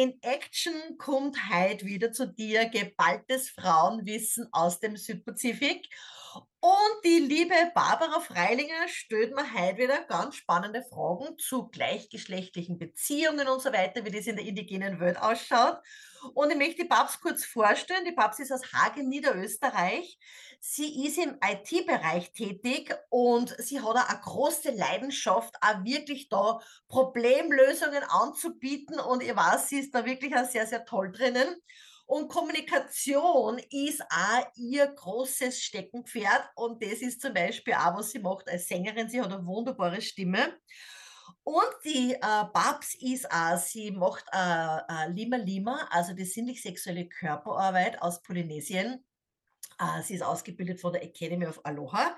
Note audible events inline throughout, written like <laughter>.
In Action kommt heute wieder zu dir. Geballtes Frauenwissen aus dem Südpazifik. Und die liebe Barbara Freilinger stellt mir heute wieder ganz spannende Fragen zu gleichgeschlechtlichen Beziehungen und so weiter, wie das in der indigenen Welt ausschaut. Und ich möchte die Babs kurz vorstellen. Die Babs ist aus Hagen, Niederösterreich. Sie ist im IT-Bereich tätig und sie hat eine große Leidenschaft, auch wirklich da Problemlösungen anzubieten. Und ich weiß, sie ist da wirklich auch sehr, sehr toll drinnen. Und Kommunikation ist auch ihr großes Steckenpferd. Und das ist zum Beispiel auch, was sie macht als Sängerin. Sie hat eine wunderbare Stimme. Und die äh, Babs ist auch, sie macht äh, äh, Lima Lima, also die sinnlich-sexuelle Körperarbeit aus Polynesien. Äh, sie ist ausgebildet von der Academy of Aloha.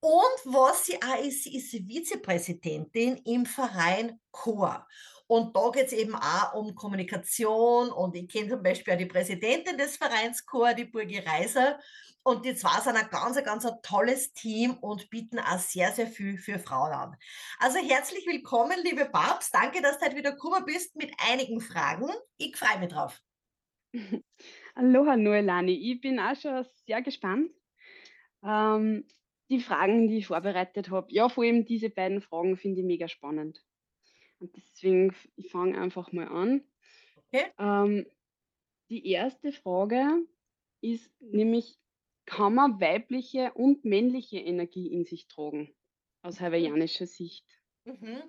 Und was sie auch ist, sie ist Vizepräsidentin im Verein COR. Und da geht es eben auch um Kommunikation. Und ich kenne zum Beispiel auch die Präsidentin des Vereins COR, die Burgi Reiser. Und die zwei sind ein ganz, ganz ein tolles Team und bieten auch sehr, sehr viel für Frauen an. Also herzlich willkommen, liebe Babs. Danke, dass du heute wieder gekommen bist mit einigen Fragen. Ich freue mich drauf. <laughs> Aloha Noelani, ich bin auch schon sehr gespannt. Ähm, die Fragen, die ich vorbereitet habe, ja, vor allem diese beiden Fragen finde ich mega spannend. Und deswegen, ich fange einfach mal an. Okay. Ähm, die erste Frage ist nämlich, kann man weibliche und männliche Energie in sich tragen, aus hawaiianischer Sicht? Mhm.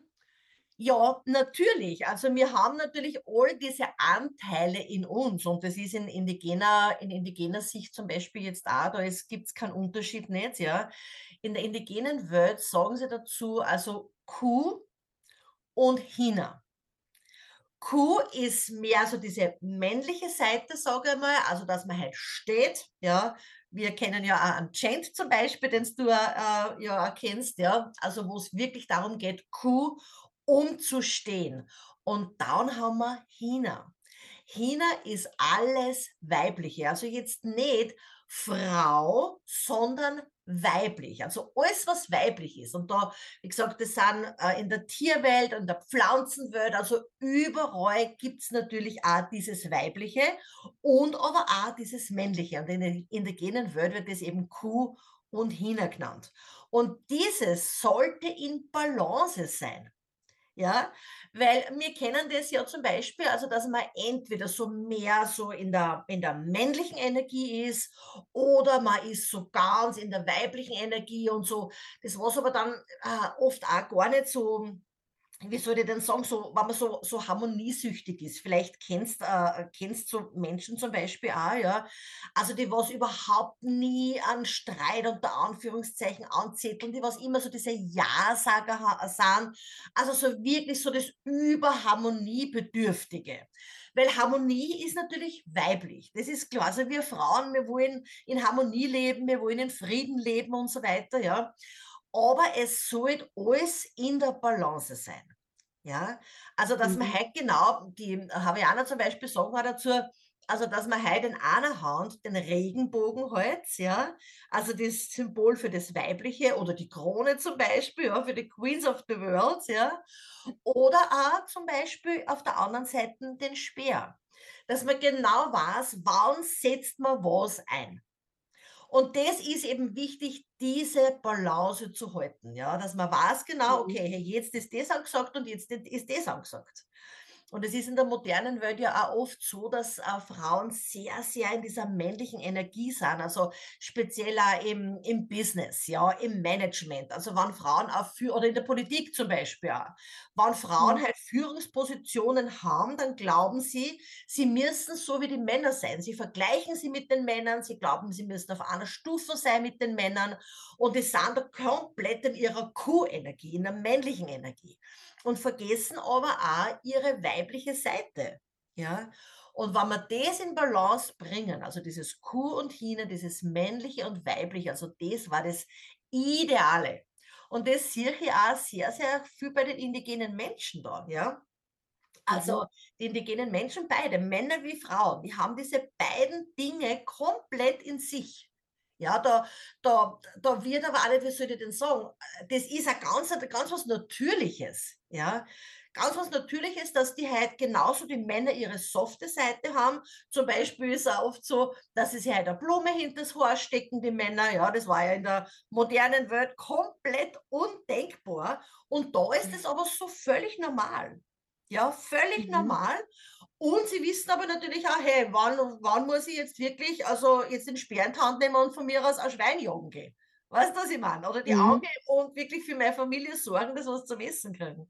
Ja, natürlich. Also wir haben natürlich all diese Anteile in uns und das ist in indigener, in indigener Sicht zum Beispiel jetzt auch, da gibt es keinen Unterschied nicht, ja. In der indigenen Welt sagen sie dazu also Kuh und Hina. Kuh ist mehr so diese männliche Seite, sage ich mal, also dass man halt steht, ja. Wir kennen ja auch einen Chant zum Beispiel, den du äh, ja kennst, ja. Also wo es wirklich darum geht, Kuh um zu stehen. Und dann haben wir Hina. Hina ist alles Weibliche. Also jetzt nicht Frau, sondern weiblich. Also alles, was weiblich ist. Und da, wie gesagt, das sind äh, in der Tierwelt und der Pflanzenwelt, also überall gibt es natürlich auch dieses Weibliche und aber auch dieses Männliche. Und in der indigenen Welt wird das eben Kuh und Hina genannt. Und dieses sollte in Balance sein. Ja, weil wir kennen das ja zum Beispiel, also dass man entweder so mehr so in der, in der männlichen Energie ist oder man ist so ganz in der weiblichen Energie und so. Das was aber dann äh, oft auch gar nicht so wie soll ich denn sagen, so, wenn man so, so harmoniesüchtig ist, vielleicht kennst, äh, kennst du Menschen zum Beispiel auch, ja, also die was überhaupt nie an Streit unter Anführungszeichen anzetteln, die was immer so diese Ja-Sager sind, also so wirklich so das Überharmoniebedürftige. Weil Harmonie ist natürlich weiblich. Das ist klar. Also wir Frauen, wir wollen in Harmonie leben, wir wollen in Frieden leben und so weiter, ja aber es soll alles in der Balance sein. Ja, also dass man halt genau, die Hawaiianer zum Beispiel sagen auch dazu, also dass man halt in einer Hand den Regenbogen hält, ja, also das Symbol für das Weibliche oder die Krone zum Beispiel, ja, für die Queens of the World, ja, oder auch zum Beispiel auf der anderen Seite den Speer, dass man genau weiß, wann setzt man was ein. Und das ist eben wichtig, diese Balance zu halten, ja, dass man weiß genau, Mhm. okay, hey, jetzt ist das angesagt und jetzt ist das angesagt. Und es ist in der modernen Welt ja auch oft so, dass äh, Frauen sehr, sehr in dieser männlichen Energie sind, also speziell auch im, im Business, ja, im Management. Also wenn Frauen auch für, oder in der Politik zum Beispiel auch, wenn Frauen Mhm. halt Führungspositionen haben, dann glauben sie, sie müssen so wie die Männer sein. Sie vergleichen sie mit den Männern, sie glauben, sie müssen auf einer Stufe sein mit den Männern und die sind da komplett in ihrer Q-Energie, in der männlichen Energie und vergessen aber auch ihre weibliche Seite. Ja? Und wenn wir das in Balance bringen, also dieses Kuh und Hine, dieses männliche und weibliche, also das war das Ideale. Und das sehe ich auch sehr, sehr viel bei den indigenen Menschen da, ja. Mhm. Also die indigenen Menschen, beide, Männer wie Frauen, die haben diese beiden Dinge komplett in sich. Ja, da, da, da wird aber auch nicht, wie soll ich denn sagen, das ist ein ganz, ganz was Natürliches. Ja, ganz was Natürliches, dass die halt genauso die Männer ihre softe Seite haben. Zum Beispiel ist es auch oft so, dass sie sich halt eine Blume hinter das Haar stecken, die Männer. Ja, das war ja in der modernen Welt komplett undenkbar. Und da ist es aber so völlig normal. Ja, völlig mhm. normal. Und sie wissen aber natürlich auch, hey, wann, wann muss ich jetzt wirklich, also jetzt den Speer in die Hand nehmen und von mir aus ein Schwein jagen gehen. Weißt du, was ich meine? Oder die mhm. Augen und wirklich für meine Familie sorgen, dass wir was zum Essen kriegen.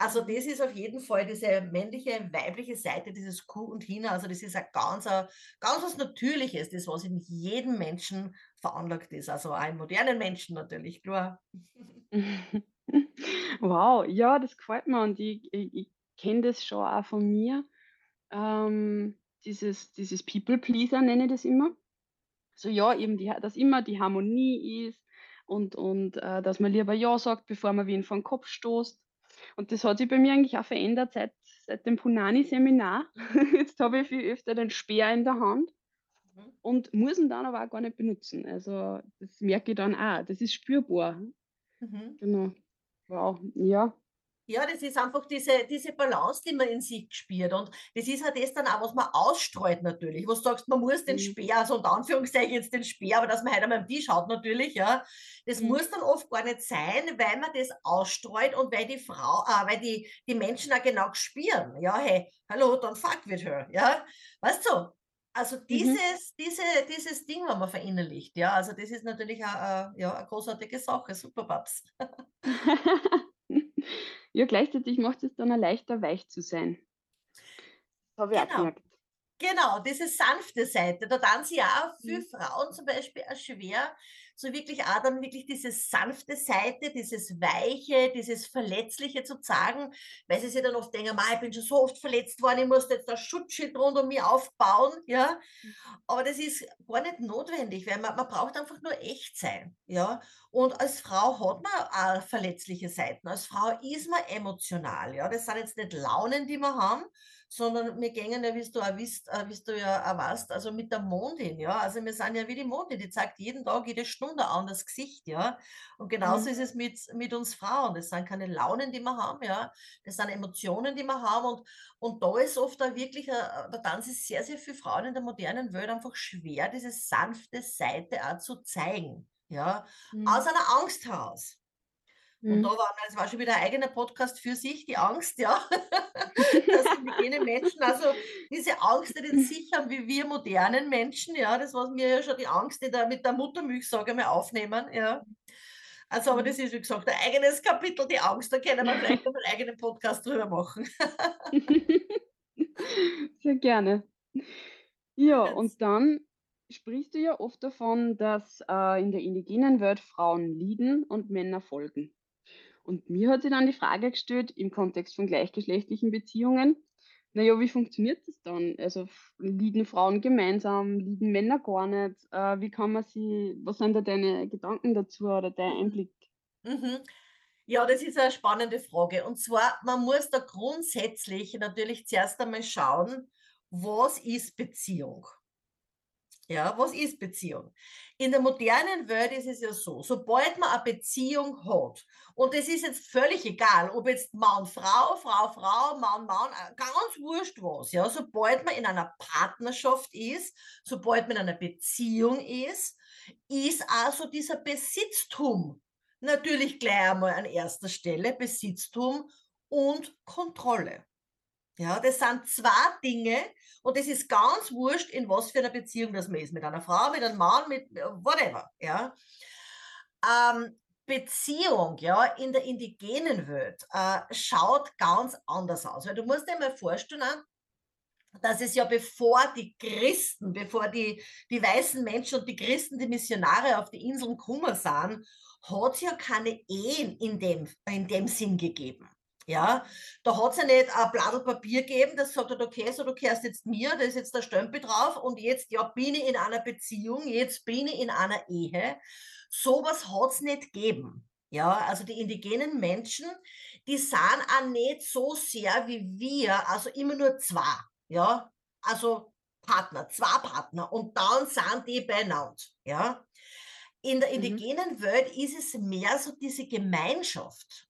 Also das ist auf jeden Fall diese männliche, weibliche Seite dieses Kuh und Hina. Also das ist ein ganz, ganz was Natürliches, das was in jedem Menschen veranlagt ist. Also auch in modernen Menschen natürlich, klar. <laughs> Wow, ja, das gefällt mir und ich, ich, ich kenne das schon auch von mir. Ähm, dieses, dieses People-Pleaser nenne ich das immer. So ja, eben, die, dass immer die Harmonie ist und, und äh, dass man lieber Ja sagt, bevor man wen den Kopf stoßt. Und das hat sich bei mir eigentlich auch verändert seit, seit dem Punani-Seminar. <laughs> Jetzt habe ich viel öfter den Speer in der Hand mhm. und muss ihn dann aber auch gar nicht benutzen. Also das merke ich dann auch. Das ist spürbar. Mhm. Genau. Wow, ja. Ja, das ist einfach diese, diese Balance, die man in sich spürt. Und das ist halt das dann auch, was man ausstreut natürlich. Du sagst, man muss den mhm. Speer, also unter Anführungszeichen jetzt den Speer, aber dass man halt einmal am Tisch hat natürlich, ja. Das mhm. muss dann oft gar nicht sein, weil man das ausstreut und weil die Frau, äh, weil die, die Menschen auch genau spüren. Ja, hey, hallo, dann fuck with her, ja. Weißt du? Also mhm. dieses, mhm. diese, dieses Ding haben wir verinnerlicht, ja. Also das ist natürlich auch, äh, ja, eine großartige Sache. Super, Babs. <laughs> Ja, gleichzeitig macht es dann auch leichter, weich zu sein. Das habe ich auch Genau. gemerkt. Genau, diese sanfte Seite, da dann sie auch für Mhm. Frauen zum Beispiel auch schwer, so wirklich auch dann wirklich diese sanfte Seite, dieses Weiche, dieses Verletzliche zu zeigen, weil sie sich dann oft denken, ich bin schon so oft verletzt worden, ich muss jetzt das Schutzschild rund um mich aufbauen, ja. Aber das ist gar nicht notwendig, weil man, man braucht einfach nur echt sein, ja. Und als Frau hat man auch verletzliche Seiten. Als Frau ist man emotional, ja. Das sind jetzt nicht Launen, die wir haben, sondern wir gehen ja, wie du auch wisst, äh, wie du ja auch weißt, also mit der Mondin, ja. Also wir sind ja wie die Mondin, die zeigt jeden Tag, jede Stunde an das Gesicht, ja. Und genauso mhm. ist es mit, mit uns Frauen. Das sind keine Launen, die wir haben, ja. Das sind Emotionen, die wir haben. Und, und da ist oft auch wirklich, äh, da Tanz ist sehr, sehr für Frauen in der modernen Welt einfach schwer, diese sanfte Seite auch zu zeigen, ja. Mhm. Aus einer Angst heraus. Und da mhm. war, das war schon wieder ein eigener Podcast für sich, die Angst, ja. <laughs> dass indigene Menschen also diese Angst nicht in sich haben, wie wir modernen Menschen, ja. Das war mir ja schon die Angst, die da mit der Muttermilch, sage ich mal, aufnehmen, ja. Also, aber das ist, wie gesagt, ein eigenes Kapitel, die Angst, da können wir vielleicht einen eigenen Podcast drüber machen. <laughs> Sehr gerne. Ja, und dann sprichst du ja oft davon, dass äh, in der indigenen Welt Frauen lieben und Männer folgen. Und mir hat sich dann die Frage gestellt, im Kontext von gleichgeschlechtlichen Beziehungen, naja, wie funktioniert das dann? Also lieben Frauen gemeinsam, lieben Männer gar nicht? Äh, wie kann man sie, was sind da deine Gedanken dazu oder dein Einblick? Mhm. Ja, das ist eine spannende Frage. Und zwar, man muss da grundsätzlich natürlich zuerst einmal schauen, was ist Beziehung? Ja, was ist Beziehung? In der modernen Welt ist es ja so, sobald man eine Beziehung hat, und es ist jetzt völlig egal, ob jetzt Mann, Frau, Frau, Frau, Mann, Mann, äh, ganz wurscht was, ja, sobald man in einer Partnerschaft ist, sobald man in einer Beziehung ist, ist also dieser Besitztum natürlich gleich einmal an erster Stelle, Besitztum und Kontrolle. Ja, das sind zwei Dinge und es ist ganz wurscht, in was für einer Beziehung das man ist. Mit einer Frau, mit einem Mann, mit äh, whatever. Ja. Ähm, Beziehung ja, in der indigenen Welt äh, schaut ganz anders aus. Weil du musst dir mal vorstellen, dass es ja bevor die Christen, bevor die, die weißen Menschen und die Christen, die Missionare auf die Inseln gekommen sind, hat es ja keine Ehen in dem, in dem Sinn gegeben. Ja, da hat es ja nicht ein Blatt Papier gegeben, das sagt hat, okay, so du kehrst jetzt mir, da ist jetzt der Stempel drauf und jetzt ja bin ich in einer Beziehung, jetzt bin ich in einer Ehe. Sowas hat es nicht gegeben. Ja, also die indigenen Menschen, die sind auch nicht so sehr wie wir, also immer nur zwei. Ja, also Partner, zwei Partner und dann sind die beieinander. Ja, in der mhm. indigenen mhm. Welt ist es mehr so diese Gemeinschaft.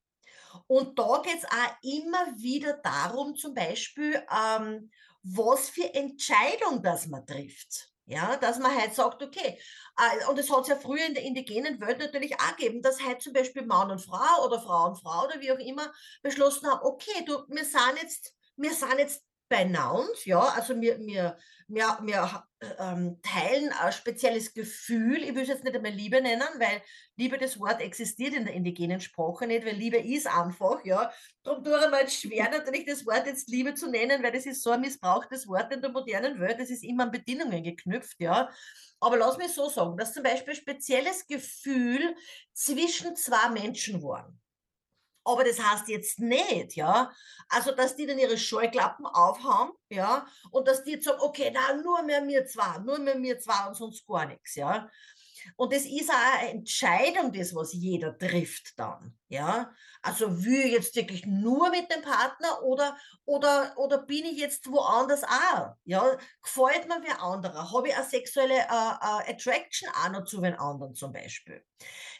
Und da geht es auch immer wieder darum, zum Beispiel, ähm, was für Entscheidung das man trifft. Ja, dass man halt sagt, okay, äh, und es hat es ja früher in der indigenen Welt natürlich auch gegeben, dass halt zum Beispiel Mann und Frau oder Frau und Frau oder wie auch immer beschlossen haben, okay, du, wir sind jetzt, wir sind jetzt benannt, ja, also wir, wir, wir, wir ähm, teilen ein spezielles Gefühl, ich will es jetzt nicht einmal Liebe nennen, weil Liebe, das Wort existiert in der indigenen Sprache nicht, weil Liebe ist einfach, ja. Darum tue ich mir schwer, natürlich das Wort jetzt Liebe zu nennen, weil das ist so ein missbrauchtes Wort in der modernen Welt, das ist immer an Bedingungen geknüpft, ja. Aber lass mich so sagen, dass zum Beispiel ein spezielles Gefühl zwischen zwei Menschen waren. Aber das heißt jetzt nicht, ja. Also, dass die dann ihre Scheuklappen aufhaben, ja, und dass die jetzt sagen, okay, na, nur mehr mir zwei, nur mehr mir zwei und sonst gar nichts, ja. Und das ist auch eine Entscheidung, das, was jeder trifft dann. Ja, also will ich jetzt wirklich nur mit dem Partner oder, oder, oder bin ich jetzt woanders auch? Ja, gefällt mir wer anderer? Habe ich eine sexuelle äh, äh, Attraction auch noch zu den anderen zum Beispiel?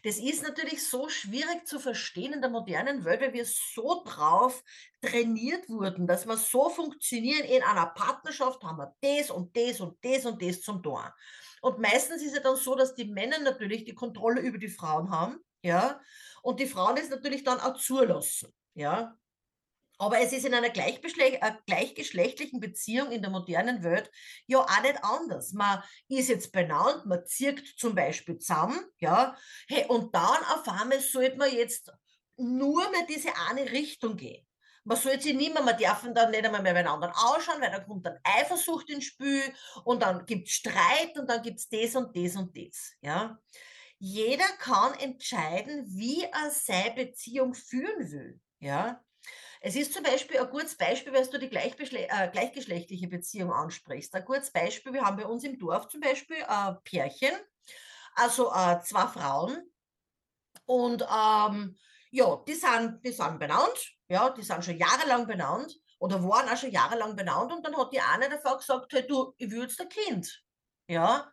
Das ist natürlich so schwierig zu verstehen in der modernen Welt, weil wir so drauf trainiert wurden, dass wir so funktionieren. In einer Partnerschaft haben wir das und das und das und das zum Tor. Und meistens ist es dann so, dass die Männer natürlich die Kontrolle über die Frauen haben, ja, und die Frauen es natürlich dann auch zulassen, ja. Aber es ist in einer äh, gleichgeschlechtlichen Beziehung in der modernen Welt ja auch nicht anders. Man ist jetzt benannt, man zirkt zum Beispiel zusammen, ja, hey, und dann auf einmal sollte man jetzt nur mehr diese eine Richtung gehen. Man sollte sich nicht mehr, man darf dann nicht einmal mehr den anderen ausschauen, weil da kommt dann Eifersucht ins Spiel und dann gibt es Streit und dann gibt es das und das und das, ja. Jeder kann entscheiden, wie er seine Beziehung führen will, ja. Es ist zum Beispiel ein gutes Beispiel, weil du die äh, gleichgeschlechtliche Beziehung ansprichst. Ein gutes Beispiel, wir haben bei uns im Dorf zum Beispiel ein Pärchen, also äh, zwei Frauen. Und ähm, ja, die sind, die sind benannt, ja, die sind schon jahrelang benannt oder waren auch schon jahrelang benannt und dann hat die eine davor gesagt, hey, du, ich will jetzt ein Kind. Ja,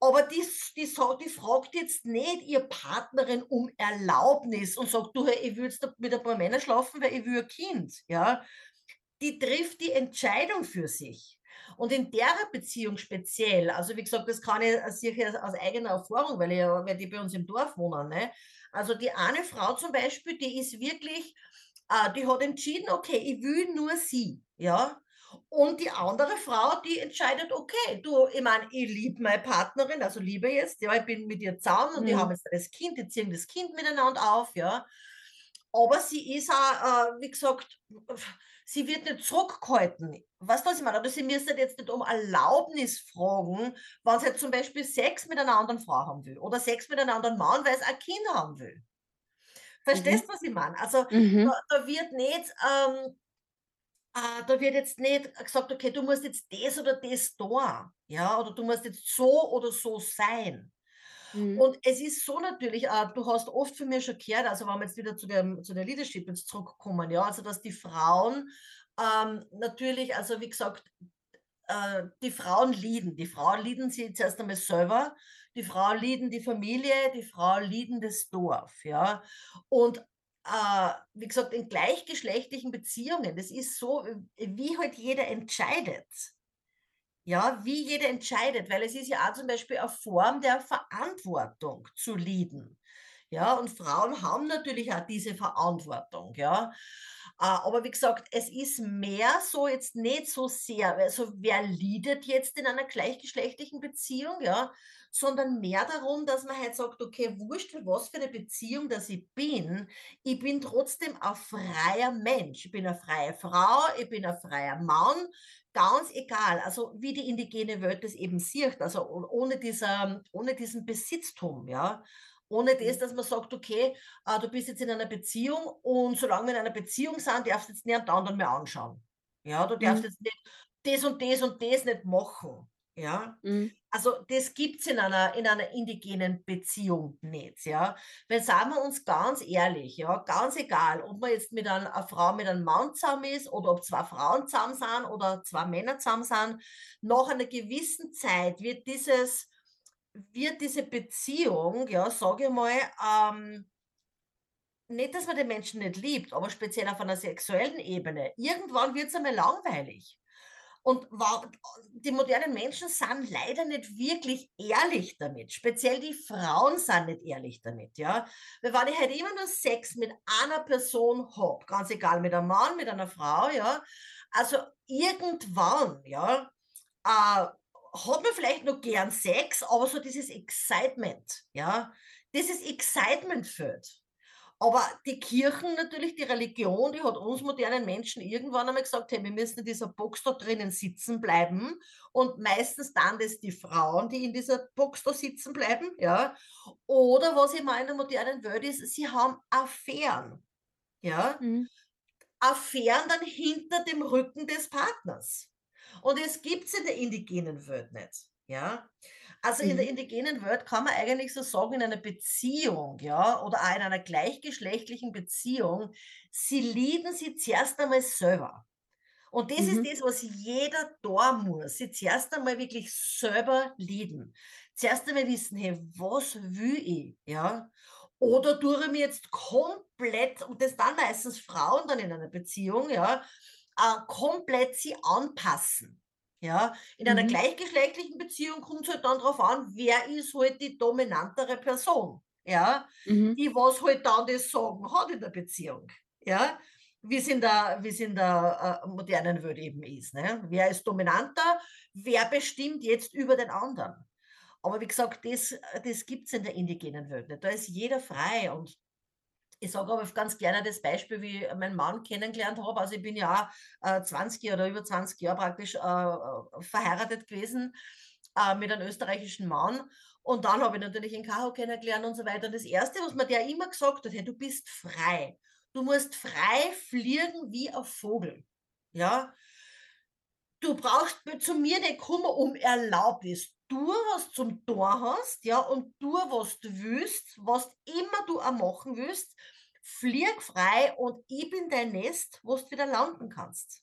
aber die, die, die fragt jetzt nicht ihr Partnerin um Erlaubnis und sagt, du, ich will jetzt mit ein paar Männern schlafen, weil ich will ein Kind. Ja? Die trifft die Entscheidung für sich. Und in der Beziehung speziell, also wie gesagt, das kann ich sicher aus eigener Erfahrung, weil, ich, weil die bei uns im Dorf wohnen. Ne? Also die eine Frau zum Beispiel, die ist wirklich, äh, die hat entschieden, okay, ich will nur sie. Ja, und die andere Frau, die entscheidet, okay, du, ich meine, ich liebe meine Partnerin, also liebe jetzt, ja, ich bin mit ihr zusammen und mhm. die haben jetzt das Kind, die ziehen das Kind miteinander auf, ja. Aber sie ist auch, äh, wie gesagt, sie wird nicht zurückgehalten. Weißt du, was ich meine? Oder sie müsste jetzt nicht um Erlaubnis fragen, wenn sie jetzt zum Beispiel Sex mit einer anderen Frau haben will oder Sex mit einem anderen Mann, weil sie ein Kind haben will. Verstehst du, mhm. was ich meine? Also mhm. da, da, wird nicht ähm, äh, da wird jetzt nicht gesagt, okay, du musst jetzt das oder das da, ja, oder du musst jetzt so oder so sein. Mhm. Und es ist so natürlich, du hast oft für mich schon gehört, also wenn wir jetzt wieder zu, dem, zu der Leadership jetzt zurückkommen, ja, also dass die Frauen ähm, natürlich, also wie gesagt, äh, die Frauen lieben. Die Frauen lieben sie zuerst einmal selber, die Frauen lieben die Familie, die Frauen lieben das Dorf, ja. Und äh, wie gesagt, in gleichgeschlechtlichen Beziehungen, das ist so, wie halt jeder entscheidet. Ja, wie jeder entscheidet, weil es ist ja auch zum Beispiel eine Form der Verantwortung zu lieben. Ja, und Frauen haben natürlich auch diese Verantwortung, ja. Äh, aber wie gesagt, es ist mehr so jetzt nicht so sehr, also wer liedet jetzt in einer gleichgeschlechtlichen Beziehung, ja, sondern mehr darum, dass man halt sagt, okay, wurscht, was für eine Beziehung dass ich bin, ich bin trotzdem ein freier Mensch. Ich bin eine freie Frau, ich bin ein freier Mann, ganz egal, also wie die indigene Welt das eben sieht, also ohne, dieser, ohne diesen Besitztum, ja. Ohne das, mhm. dass man sagt, okay, äh, du bist jetzt in einer Beziehung und solange wir in einer Beziehung sind, darfst du jetzt niemand anderen mehr anschauen. Ja, du darfst mhm. jetzt nicht das und das und das nicht machen. Ja, mhm. also das gibt es in einer, in einer indigenen Beziehung nicht, ja. Weil sagen wir uns ganz ehrlich, ja, ganz egal, ob man jetzt mit einer, einer Frau mit einem Mann zusammen ist oder ob zwei Frauen zusammen sind oder zwei Männer zusammen sind, nach einer gewissen Zeit wird dieses, wird diese Beziehung, ja, sage ich mal, ähm, nicht, dass man den Menschen nicht liebt, aber speziell auf einer sexuellen Ebene. Irgendwann wird es einmal langweilig. Und die modernen Menschen sind leider nicht wirklich ehrlich damit. Speziell die Frauen sind nicht ehrlich damit, ja. Weil wenn ich halt immer nur Sex mit einer Person habe, ganz egal, mit einem Mann, mit einer Frau, ja, also irgendwann, ja, äh, hat man vielleicht noch gern Sex, aber so dieses Excitement, ja, dieses Excitement fehlt. Aber die Kirchen natürlich, die Religion, die hat uns modernen Menschen irgendwann einmal gesagt, hey, wir müssen in dieser Box da drinnen sitzen bleiben. Und meistens dann das die Frauen, die in dieser Box da sitzen bleiben, ja. Oder was ich meine in der modernen Welt ist, sie haben Affären, ja. Mhm. Affären dann hinter dem Rücken des Partners. Und es gibt es in der indigenen Welt nicht, ja. Also in der mhm. indigenen Welt kann man eigentlich so sagen, in einer Beziehung, ja, oder auch in einer gleichgeschlechtlichen Beziehung, sie lieben sie zuerst einmal selber. Und das mhm. ist das, was jeder da muss. Sie zuerst einmal wirklich selber lieben. Zuerst einmal wissen, hey, was will ich? Ja. Oder tue ich mir jetzt komplett, und das dann meistens Frauen dann in einer Beziehung, ja, äh, komplett sie anpassen. Ja, in einer mhm. gleichgeschlechtlichen Beziehung kommt es halt dann darauf an, wer ist halt die dominantere Person, ja, mhm. die was halt dann das Sagen hat in der Beziehung, ja, wie es in der, wie es in der äh, modernen Welt eben ist. Ne? Wer ist dominanter, wer bestimmt jetzt über den anderen. Aber wie gesagt, das, das gibt es in der indigenen Welt nicht. Da ist jeder frei und ich sage aber ganz gerne das Beispiel, wie ich meinen Mann kennengelernt habe. Also ich bin ja äh, 20 oder über 20 Jahre praktisch äh, äh, verheiratet gewesen äh, mit einem österreichischen Mann. Und dann habe ich natürlich in Kaho kennengelernt und so weiter. Und das Erste, was mir der immer gesagt hat, hey, du bist frei. Du musst frei fliegen wie ein Vogel. Ja, du brauchst zu mir nicht kommen um Erlaubnis. Du, was zum Tor hast, ja, und du, was du willst, was immer du auch machen willst, flieg frei und ich bin dein Nest, wo du wieder landen kannst.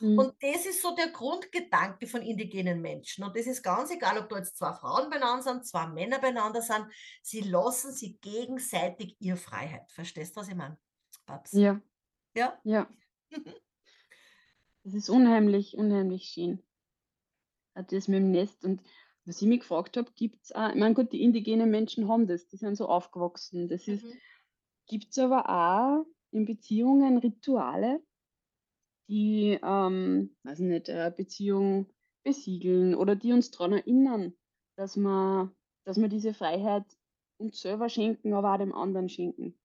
Mhm. Und das ist so der Grundgedanke von indigenen Menschen. Und das ist ganz egal, ob da jetzt zwei Frauen beieinander sind, zwei Männer beieinander sind. Sie lassen sich gegenseitig ihre Freiheit. Verstehst du, was ich meine? Babs? Ja. Ja? Ja. <laughs> Das ist unheimlich, unheimlich schön. Das mit dem Nest. Und was ich mich gefragt habe, gibt es auch, ich meine, gut, die indigenen Menschen haben das, die sind so aufgewachsen. Das ist, mhm. gibt es aber auch in Beziehungen Rituale, die, ähm, weiß nicht, eine Beziehung besiegeln oder die uns daran erinnern, dass wir, dass wir diese Freiheit uns selber schenken, aber auch dem anderen schenken.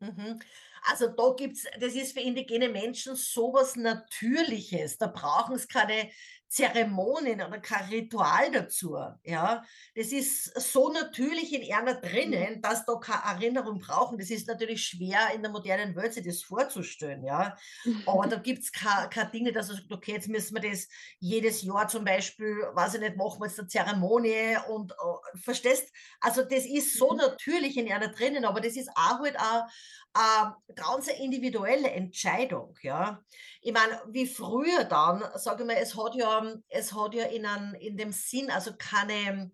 Mhm. Also da gibt es, das ist für indigene Menschen sowas Natürliches. Da brauchen es keine Zeremonien oder kein Ritual dazu. Ja, das ist so natürlich in einer drinnen, mhm. dass da keine Erinnerung brauchen. Das ist natürlich schwer in der modernen Welt sich das vorzustellen. Ja, aber da <laughs> gibt es keine, keine Dinge, dass man sagt, okay, jetzt müssen wir das jedes Jahr zum Beispiel, weiß ich nicht, machen wir jetzt eine Zeremonie und uh, verstehst? Also das ist so mhm. natürlich in einer drinnen, aber das ist auch halt auch äh, ganz eine individuelle Entscheidung. Ja, ich meine, wie früher dann, sage ich mal, es hat ja, es hat ja in, einem, in dem Sinn, also keine,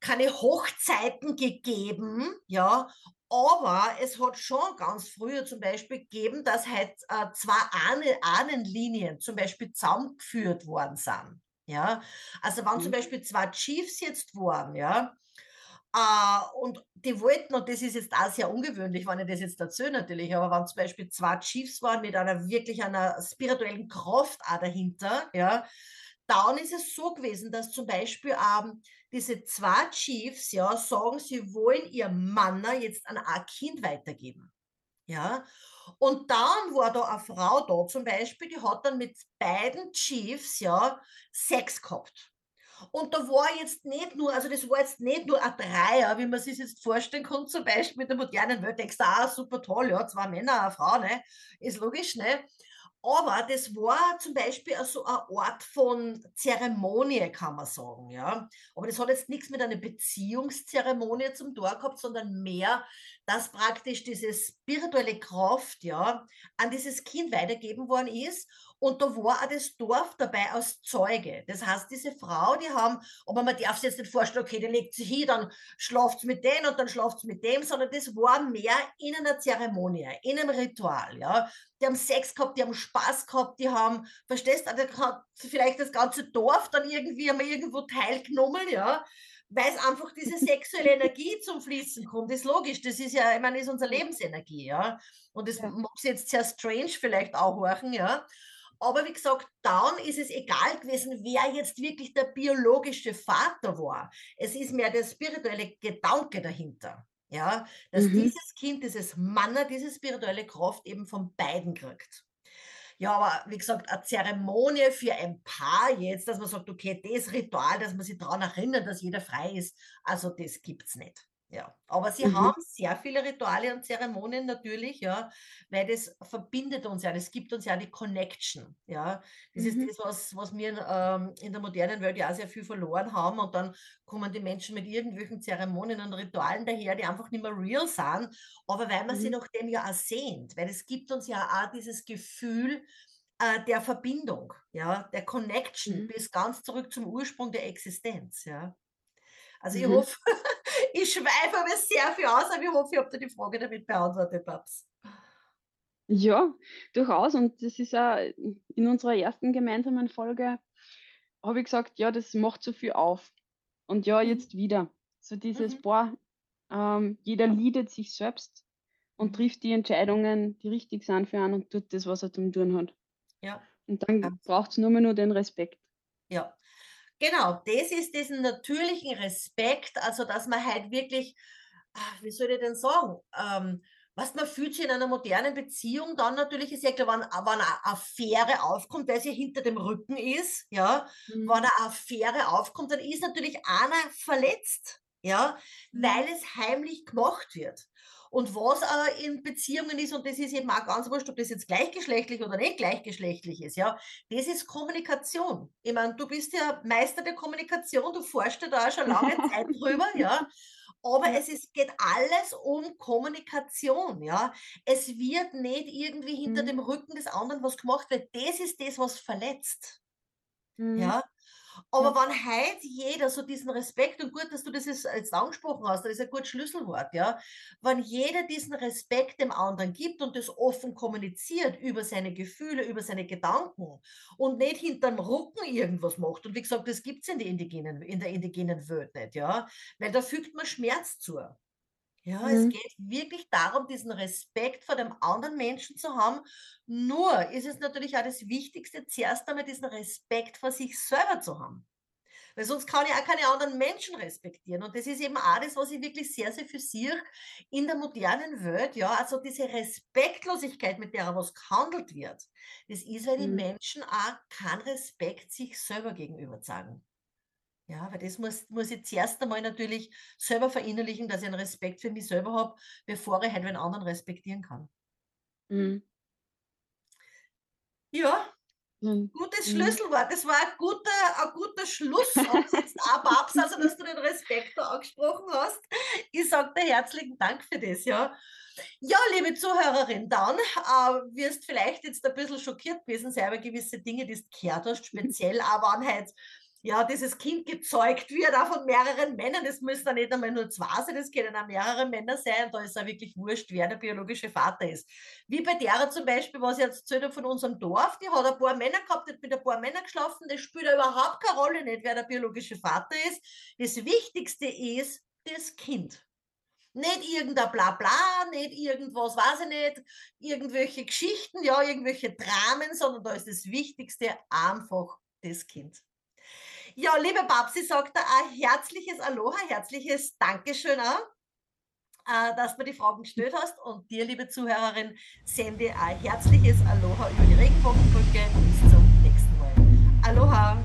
keine Hochzeiten gegeben, ja, aber es hat schon ganz früher zum Beispiel gegeben, dass halt äh, zwei Ahnen, Ahnenlinien zum Beispiel zusammengeführt worden sind. Ja, also wenn mhm. zum Beispiel zwei Chiefs jetzt waren, ja, und die wollten, und das ist jetzt auch sehr ungewöhnlich, wenn ich das jetzt dazu natürlich, aber wenn zum Beispiel zwei Chiefs waren mit einer wirklich einer spirituellen Kraft auch dahinter, ja, dann ist es so gewesen, dass zum Beispiel ähm, diese zwei Chiefs ja sagen, sie wollen ihr Manner jetzt an ein Kind weitergeben. Ja, und dann war da eine Frau da zum Beispiel, die hat dann mit beiden Chiefs ja Sex gehabt. Und da war jetzt nicht nur, also das war jetzt nicht nur ein Dreier, wie man sich jetzt vorstellen kann, zum Beispiel mit der modernen Welt, denkst du, ah, super toll, ja, zwei Männer, eine Frau, ne? Ist logisch, ne? Aber das war zum Beispiel so ein Ort von Zeremonie, kann man sagen, ja. Aber das hat jetzt nichts mit einer Beziehungszeremonie zum Tor gehabt, sondern mehr, dass praktisch diese spirituelle Kraft, ja, an dieses Kind weitergeben worden ist Und da war auch das Dorf dabei als Zeuge. Das heißt, diese Frau, die haben, aber man darf sich jetzt nicht vorstellen, okay, die legt sich hin, dann schlaft mit dem und dann schlaft mit dem, sondern das war mehr in einer Zeremonie, in einem Ritual, ja. Die haben Sex gehabt, die haben Spaß gehabt, die haben, verstehst du, hat vielleicht das ganze Dorf dann irgendwie einmal irgendwo teilgenommen, ja weil es einfach diese <laughs> sexuelle Energie zum Fließen kommt. Das ist logisch, das ist ja, ich meine, das ist unsere Lebensenergie, ja. Und das ja. mag jetzt sehr strange vielleicht auch horchen, ja. Aber wie gesagt, dann ist es egal gewesen, wer jetzt wirklich der biologische Vater war. Es ist mehr der spirituelle Gedanke dahinter. Ja, dass mhm. dieses Kind, dieses Manner, diese spirituelle Kraft eben von beiden kriegt. Ja, aber wie gesagt, eine Zeremonie für ein Paar jetzt, dass man sagt, okay, das Ritual, dass man sich daran erinnert, dass jeder frei ist, also das gibt es nicht. Ja, aber sie mhm. haben sehr viele Rituale und Zeremonien natürlich, ja, weil das verbindet uns ja, das gibt uns ja die Connection, ja. Das mhm. ist das, was, was wir ähm, in der modernen Welt ja auch sehr viel verloren haben und dann kommen die Menschen mit irgendwelchen Zeremonien und Ritualen daher, die einfach nicht mehr real sind, aber weil man mhm. sie nach dem ja auch sehnt, weil es gibt uns ja auch dieses Gefühl, äh, der Verbindung, ja, der Connection mhm. bis ganz zurück zum Ursprung der Existenz, ja. Also ich mhm. hoffe, <laughs> ich schweife aber sehr viel aus, aber ich hoffe, ich habe dir die Frage damit beantwortet, Babs. Ja, durchaus. Und das ist auch in unserer ersten gemeinsamen Folge, habe ich gesagt, ja, das macht so viel auf. Und ja, mhm. jetzt wieder. So dieses, mhm. boah, ähm, jeder liedet sich selbst und trifft die Entscheidungen, die richtig sind für einen und tut das, was er zum tun hat. Ja. Und dann braucht es nur mehr nur den Respekt. Ja, Genau, das ist diesen natürlichen Respekt, also dass man halt wirklich, ah, wie soll ich denn sagen, ähm, was man fühlt sich in einer modernen Beziehung dann natürlich ist ja klar, wenn, wenn eine Affäre aufkommt, weil sie hinter dem Rücken ist, ja, mhm. wenn eine Affäre aufkommt, dann ist natürlich einer verletzt, ja, mhm. weil es heimlich gemacht wird. Und was äh, in Beziehungen ist, und das ist eben auch ganz wurscht, ob das jetzt gleichgeschlechtlich oder nicht gleichgeschlechtlich ist, ja, das ist Kommunikation. Ich meine, du bist ja Meister der Kommunikation, du forschst ja da schon lange <laughs> Zeit drüber, ja. Aber es ist, geht alles um Kommunikation, ja. Es wird nicht irgendwie hinter mhm. dem Rücken des anderen was gemacht, weil das ist das, was verletzt. Mhm. Ja. Aber ja. wenn heute jeder so diesen Respekt, und gut, dass du das jetzt, jetzt angesprochen hast, das ist ein gutes Schlüsselwort, ja, wenn jeder diesen Respekt dem anderen gibt und das offen kommuniziert über seine Gefühle, über seine Gedanken und nicht hinterm Rücken irgendwas macht. Und wie gesagt, das gibt es in, in der indigenen Welt nicht, ja, weil da fügt man Schmerz zu. Ja, mhm. es geht wirklich darum, diesen Respekt vor dem anderen Menschen zu haben. Nur ist es natürlich auch das Wichtigste, zuerst einmal diesen Respekt vor sich selber zu haben. Weil sonst kann ich auch keine anderen Menschen respektieren. Und das ist eben auch das, was ich wirklich sehr, sehr für sehe in der modernen Welt. Ja, also diese Respektlosigkeit, mit der was gehandelt wird, das ist, weil die mhm. Menschen auch keinen Respekt sich selber gegenüber zeigen. Ja, weil das muss, muss ich zuerst einmal natürlich selber verinnerlichen, dass ich einen Respekt für mich selber habe, bevor ich halt einen anderen respektieren kann. Mhm. Ja, mhm. gutes mhm. Schlüsselwort. Das war ein guter, ein guter Schluss. jetzt <laughs> auch Babs, also dass du den Respekt da angesprochen hast. Ich sage dir herzlichen Dank für das, ja. Ja, liebe Zuhörerin, dann äh, wirst vielleicht jetzt ein bisschen schockiert gewesen sein über gewisse Dinge, die du gehört hast, <laughs> speziell aber an halt ja, dieses Kind gezeugt wird, auch von mehreren Männern. Das müssen dann nicht einmal nur zwei sein, das können auch mehrere Männer sein. Und da ist auch wirklich wurscht, wer der biologische Vater ist. Wie bei der zum Beispiel, was ich jetzt erzählt habe von unserem Dorf, die hat ein paar Männer gehabt, hat mit ein paar Männern geschlafen. Das spielt überhaupt keine Rolle nicht, wer der biologische Vater ist. Das Wichtigste ist das Kind. Nicht irgendein Blabla, nicht irgendwas, weiß ich nicht, irgendwelche Geschichten, ja, irgendwelche Dramen, sondern da ist das Wichtigste einfach das Kind. Ja, liebe Babsi, sagt da ein herzliches Aloha, herzliches Dankeschön auch, äh, dass du die Fragen gestellt hast. Und dir, liebe Zuhörerin, sende ein herzliches Aloha über die Regenbogenbrücke. Bis zum nächsten Mal. Aloha.